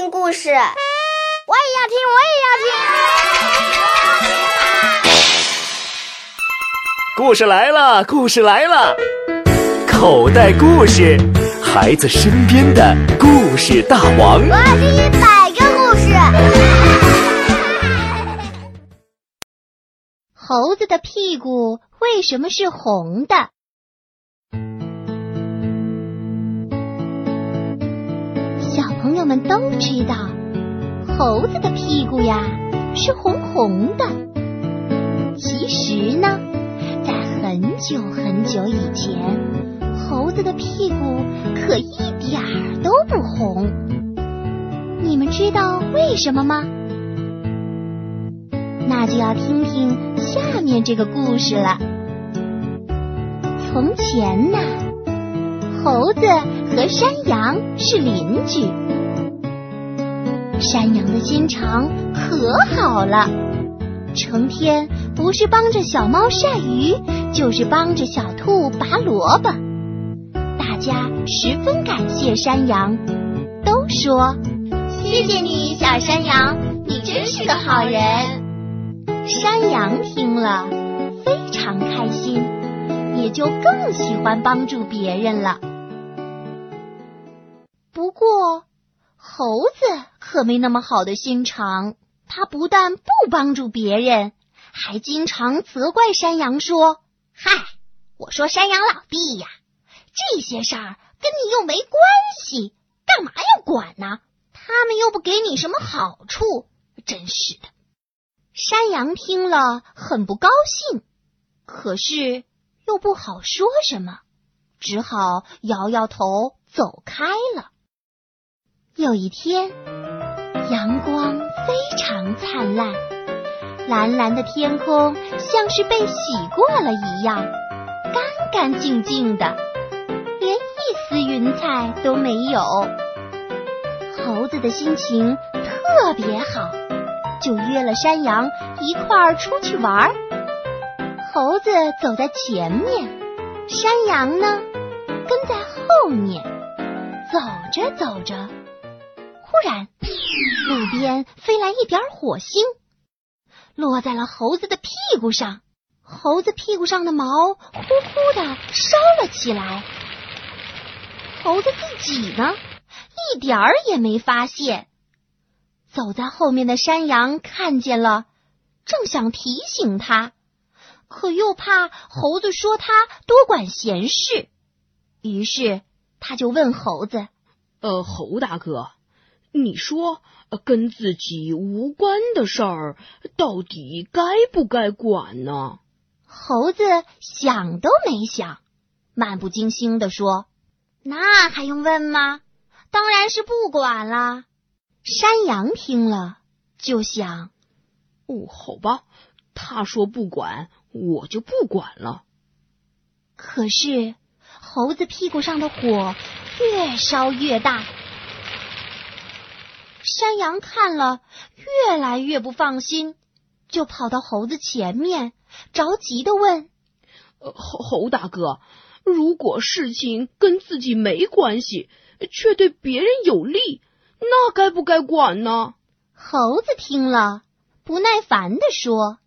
听故事，我也要听，我也要听。故事来了，故事来了，口袋故事，孩子身边的故事大王。我要听一百个故事。猴子的屁股为什么是红的？友们都知道，猴子的屁股呀是红红的。其实呢，在很久很久以前，猴子的屁股可一点儿都不红。你们知道为什么吗？那就要听听下面这个故事了。从前呢，猴子和山羊是邻居。山羊的心肠可好了，成天不是帮着小猫晒鱼，就是帮着小兔拔萝卜。大家十分感谢山羊，都说谢谢你，小山羊，你真是个好人。山羊听了非常开心，也就更喜欢帮助别人了。不过，猴子可没那么好的心肠，他不但不帮助别人，还经常责怪山羊说：“嗨，我说山羊老弟呀，这些事儿跟你又没关系，干嘛要管呢？他们又不给你什么好处，真是的。”山羊听了很不高兴，可是又不好说什么，只好摇摇头走开了。有一天，阳光非常灿烂，蓝蓝的天空像是被洗过了一样，干干净净的，连一丝云彩都没有。猴子的心情特别好。就约了山羊一块儿出去玩儿。猴子走在前面，山羊呢跟在后面。走着走着，忽然路边飞来一点火星，落在了猴子的屁股上。猴子屁股上的毛呼呼的烧了起来。猴子自己呢，一点儿也没发现。走在后面的山羊看见了，正想提醒他，可又怕猴子说他多管闲事，于是他就问猴子：“呃，猴大哥，你说跟自己无关的事儿，到底该不该管呢？”猴子想都没想，漫不经心地说：“那还用问吗？当然是不管啦。”山羊听了，就想：“哦，好吧，他说不管，我就不管了。”可是猴子屁股上的火越烧越大，山羊看了越来越不放心，就跑到猴子前面，着急的问：“呃，猴猴大哥，如果事情跟自己没关系，却对别人有利？”那该不该管呢？猴子听了，不耐烦的说：“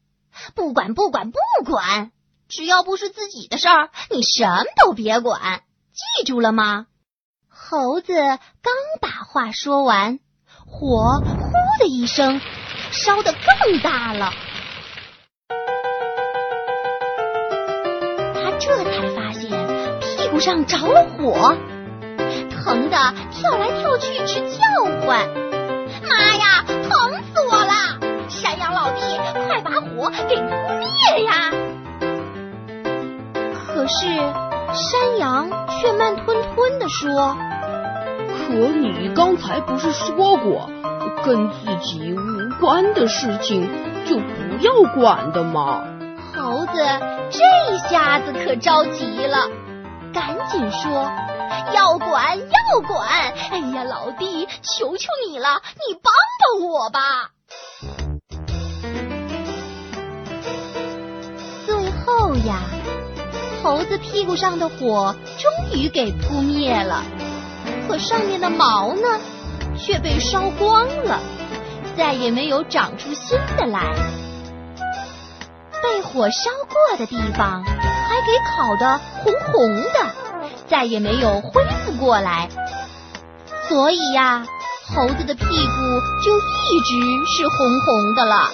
不管，不管，不管！只要不是自己的事儿，你什么都别管，记住了吗？”猴子刚把话说完，火呼的一声，烧得更大了。他这才发现屁股上着了火。疼得跳来跳去直叫唤，妈呀，疼死我了！山羊老弟，快把火给扑灭呀！可是山羊却慢吞吞的说：“可你刚才不是说过，跟自己无关的事情就不要管的吗？”猴子这下子可着急了，赶紧说。要管要管！哎呀，老弟，求求你了，你帮帮我吧！最后呀，猴子屁股上的火终于给扑灭了，可上面的毛呢，却被烧光了，再也没有长出新的来。被火烧过的地方还给烤得红红的，再也没有恢复过来。所以呀，猴子的屁股就一直是红红的了。